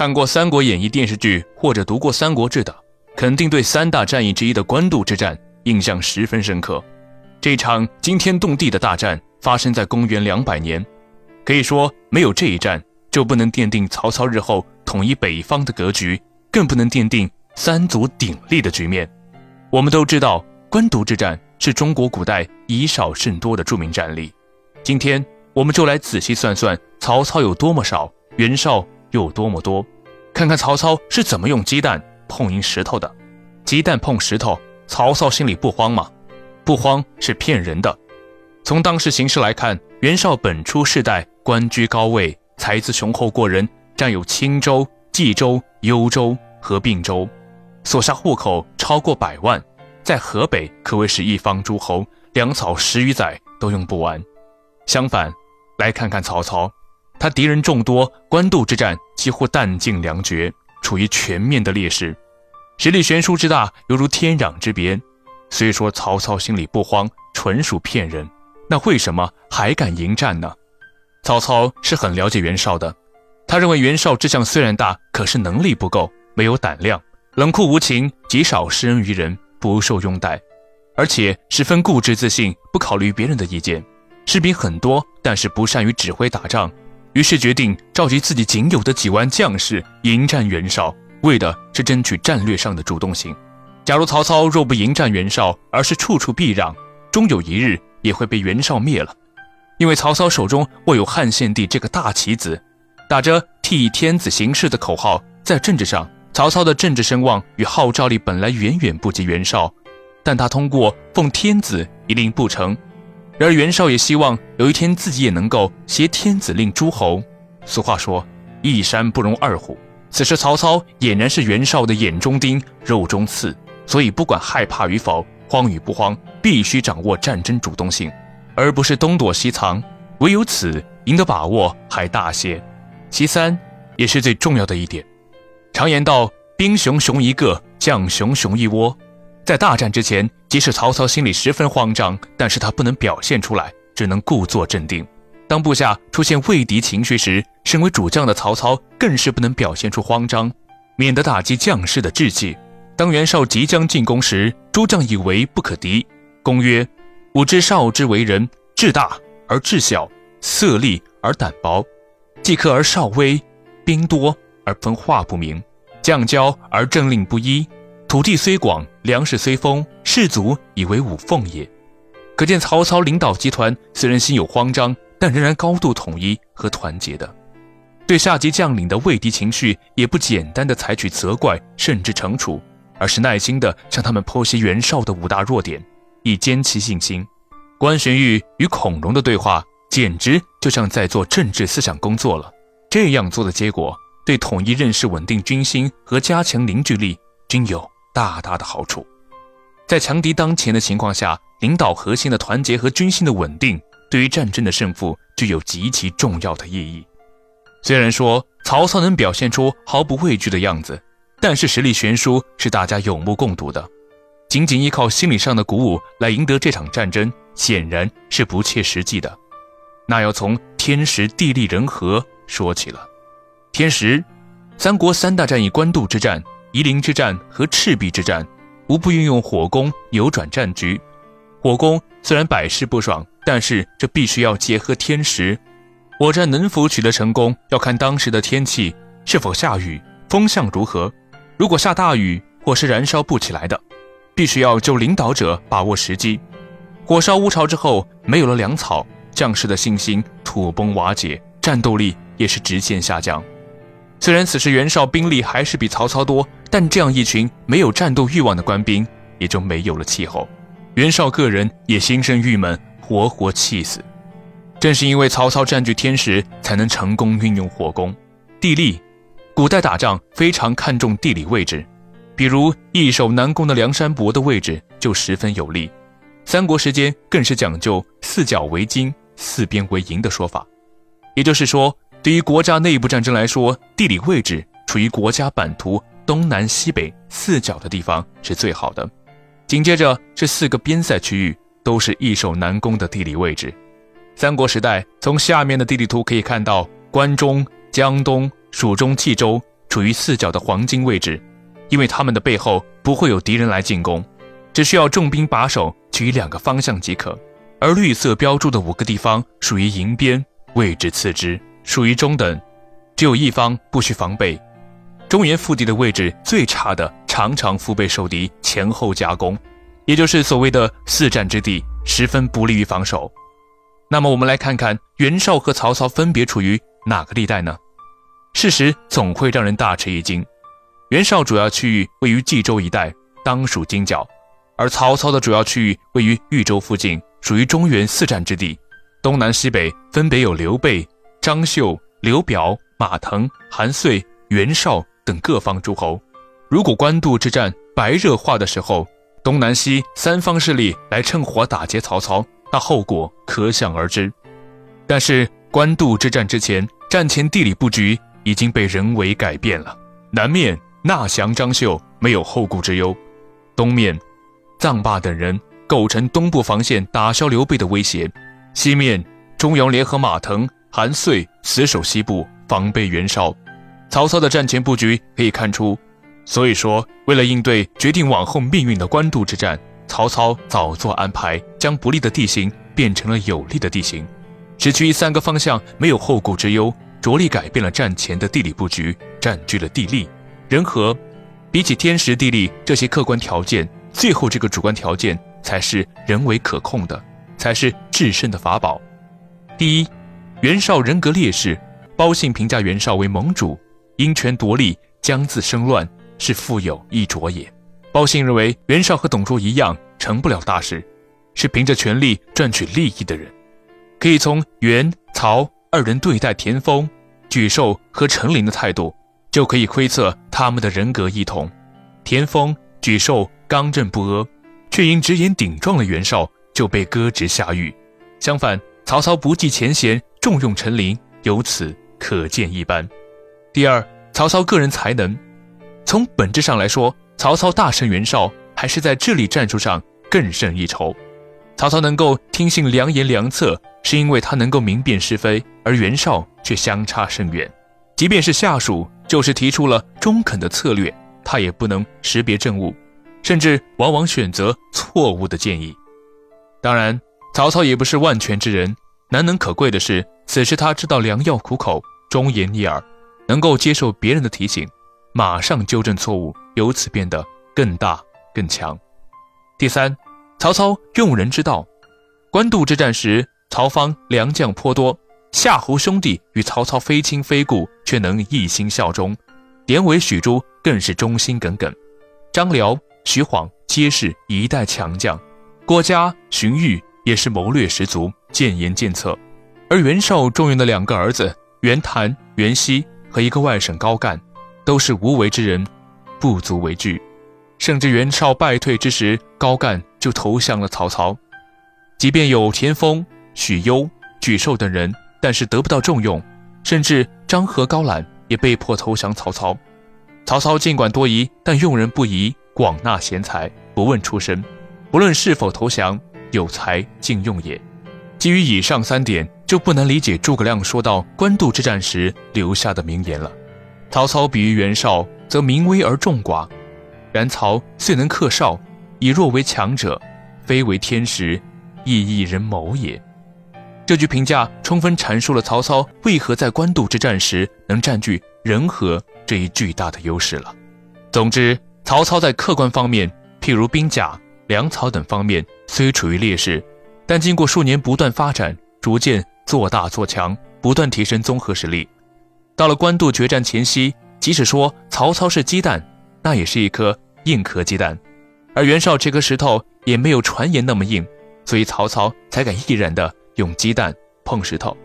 看过《三国演义》电视剧或者读过《三国志》的，肯定对三大战役之一的官渡之战印象十分深刻。这场惊天动地的大战发生在公元两百年，可以说没有这一战，就不能奠定曹操日后统一北方的格局，更不能奠定三足鼎立的局面。我们都知道，官渡之战是中国古代以少胜多的著名战例。今天，我们就来仔细算算曹操有多么少，袁绍又多么多，看看曹操是怎么用鸡蛋碰赢石头的。鸡蛋碰石头，曹操心里不慌吗？不慌是骗人的。从当时形势来看，袁绍本初世代官居高位，才资雄厚过人，占有青州、冀州、幽州和并州，所下户口超过百万，在河北可谓是一方诸侯，粮草十余载都用不完。相反，来看看曹操，他敌人众多，官渡之战几乎弹尽粮绝，处于全面的劣势，实力悬殊之大，犹如天壤之别。虽说曹操心里不慌，纯属骗人，那为什么还敢迎战呢？曹操是很了解袁绍的，他认为袁绍志向虽然大，可是能力不够，没有胆量，冷酷无情，极少施恩于人，不受拥戴，而且十分固执自信，不考虑别人的意见。士兵很多，但是不善于指挥打仗，于是决定召集自己仅有的几万将士迎战袁绍，为的是争取战略上的主动性。假如曹操若不迎战袁绍，而是处处避让，终有一日也会被袁绍灭了。因为曹操手中握有汉献帝这个大棋子，打着替天子行事的口号，在政治上，曹操的政治声望与号召力本来远远不及袁绍，但他通过奉天子以令不成。然而袁绍也希望有一天自己也能够挟天子令诸侯。俗话说，一山不容二虎。此时曹操俨然是袁绍的眼中钉、肉中刺，所以不管害怕与否、慌与不慌，必须掌握战争主动性，而不是东躲西藏。唯有此，赢得把握还大些。其三，也是最重要的一点，常言道：兵熊熊一个，将熊熊一窝。在大战之前，即使曹操心里十分慌张，但是他不能表现出来，只能故作镇定。当部下出现畏敌情绪时，身为主将的曹操更是不能表现出慌张，免得打击将士的志气。当袁绍即将进攻时，诸将以为不可敌。公曰：“吾知绍之为人，志大而志小，色厉而胆薄，计克而少威，兵多而分化不明，将骄而政令不一。”土地虽广，粮食虽丰，士卒以为五凤也。可见曹操领导集团虽然心有慌张，但仍然高度统一和团结的。对下级将领的畏敌情绪，也不简单的采取责怪甚至惩处，而是耐心的向他们剖析袁绍的五大弱点，以坚其信心。关玄玉与孔融的对话，简直就像在做政治思想工作了。这样做的结果，对统一认识、稳定军心和加强凝聚力均有。大大的好处，在强敌当前的情况下，领导核心的团结和军心的稳定，对于战争的胜负具有极其重要的意义。虽然说曹操能表现出毫不畏惧的样子，但是实力悬殊是大家有目共睹的。仅仅依靠心理上的鼓舞来赢得这场战争，显然是不切实际的。那要从天时地利人和说起了。天时，三国三大战役官渡之战。夷陵之战和赤壁之战，无不运用火攻扭转战局。火攻虽然百试不爽，但是这必须要结合天时。火战能否取得成功，要看当时的天气是否下雨，风向如何。如果下大雨，火是燃烧不起来的。必须要就领导者把握时机。火烧乌巢之后，没有了粮草，将士的信心土崩瓦解，战斗力也是直线下降。虽然此时袁绍兵力还是比曹操多。但这样一群没有战斗欲望的官兵，也就没有了气候。袁绍个人也心生郁闷，活活气死。正是因为曹操占据天时，才能成功运用火攻。地利，古代打仗非常看重地理位置，比如易守难攻的梁山伯的位置就十分有利。三国时间更是讲究四角为金，四边为营的说法。也就是说，对于国家内部战争来说，地理位置处于国家版图。东南西北四角的地方是最好的，紧接着这四个边塞区域都是易守难攻的地理位置。三国时代，从下面的地理图可以看到，关中、江东、蜀中、冀州处于四角的黄金位置，因为他们的背后不会有敌人来进攻，只需要重兵把守，取两个方向即可。而绿色标注的五个地方属于营边，位置次之，属于中等，只有一方不需防备。中原腹地的位置最差的，常常腹背受敌，前后夹攻，也就是所谓的四战之地，十分不利于防守。那么我们来看看袁绍和曹操分别处于哪个地带呢？事实总会让人大吃一惊。袁绍主要区域位于冀州一带，当属荆角，而曹操的主要区域位于豫州附近。属于中原四战之地，东南西北分别有刘备、张绣、刘表、马腾、韩遂、袁绍等各方诸侯。如果官渡之战白热化的时候，东南西三方势力来趁火打劫曹操，那后果可想而知。但是官渡之战之前，战前地理布局已经被人为改变了。南面纳降张绣没有后顾之忧，东面臧霸等人。构成东部防线，打消刘备的威胁；西面，中央联合马腾、韩遂死守西部，防备袁绍。曹操的战前布局可以看出。所以说，为了应对决定往后命运的官渡之战，曹操早做安排，将不利的地形变成了有利的地形，只取三个方向没有后顾之忧，着力改变了战前的地理布局，占据了地利、人和。比起天时地利这些客观条件，最后这个主观条件。才是人为可控的，才是制胜的法宝。第一，袁绍人格劣势，包信评价袁绍为盟主，因权夺利，将自生乱，是富有一着也。包信认为袁绍和董卓一样，成不了大事，是凭着权力赚取利益的人。可以从袁、曹二人对待田丰、沮授和陈琳的态度，就可以窥测他们的人格异同。田丰、沮授刚正不阿。却因直言顶撞了袁绍，就被革职下狱。相反，曹操不计前嫌，重用陈琳，由此可见一斑。第二，曹操个人才能，从本质上来说，曹操大胜袁绍，还是在智力战术上更胜一筹。曹操能够听信良言良策，是因为他能够明辨是非，而袁绍却相差甚远。即便是下属，就是提出了中肯的策略，他也不能识别正误。甚至往往选择错误的建议。当然，曹操也不是万全之人。难能可贵的是，此时他知道良药苦口，忠言逆耳，能够接受别人的提醒，马上纠正错误，由此变得更大更强。第三，曹操用人之道。官渡之战时，曹方良将颇多，夏侯兄弟与曹操非亲非故，却能一心效忠。典韦、许褚更是忠心耿耿。张辽。徐晃皆是一代强将，郭嘉、荀彧也是谋略十足、建言建策，而袁绍重用的两个儿子袁谭、袁熙和一个外省高干，都是无为之人，不足为惧。甚至袁绍败退之时，高干就投降了曹操。即便有田丰、许攸、沮授等人，但是得不到重用，甚至张合、高览也被迫投降曹操。曹操尽管多疑，但用人不疑。广纳贤才，不问出身，不论是否投降，有才尽用也。基于以上三点，就不难理解诸葛亮说到官渡之战时留下的名言了。曹操比喻袁绍，则名威而众寡；然曹虽能克绍，以弱为强者，非为天时，亦一人谋也。这句评价充分阐述了曹操为何在官渡之战时能占据人和这一巨大的优势了。总之。曹操在客观方面，譬如兵甲、粮草等方面虽处于劣势，但经过数年不断发展，逐渐做大做强，不断提升综合实力。到了官渡决战前夕，即使说曹操是鸡蛋，那也是一颗硬壳鸡蛋，而袁绍这颗石头也没有传言那么硬，所以曹操才敢毅然的用鸡蛋碰石头。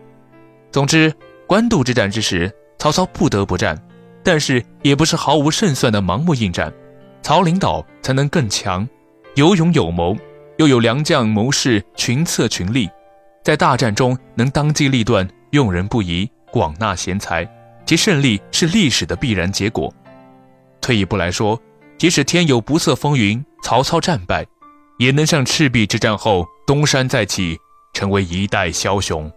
总之，官渡之战之时，曹操不得不战，但是也不是毫无胜算的盲目应战。曹领导才能更强，有勇有谋，又有良将谋士群策群力，在大战中能当机立断，用人不疑，广纳贤才，其胜利是历史的必然结果。退一步来说，即使天有不测风云，曹操战败，也能像赤壁之战后东山再起，成为一代枭雄。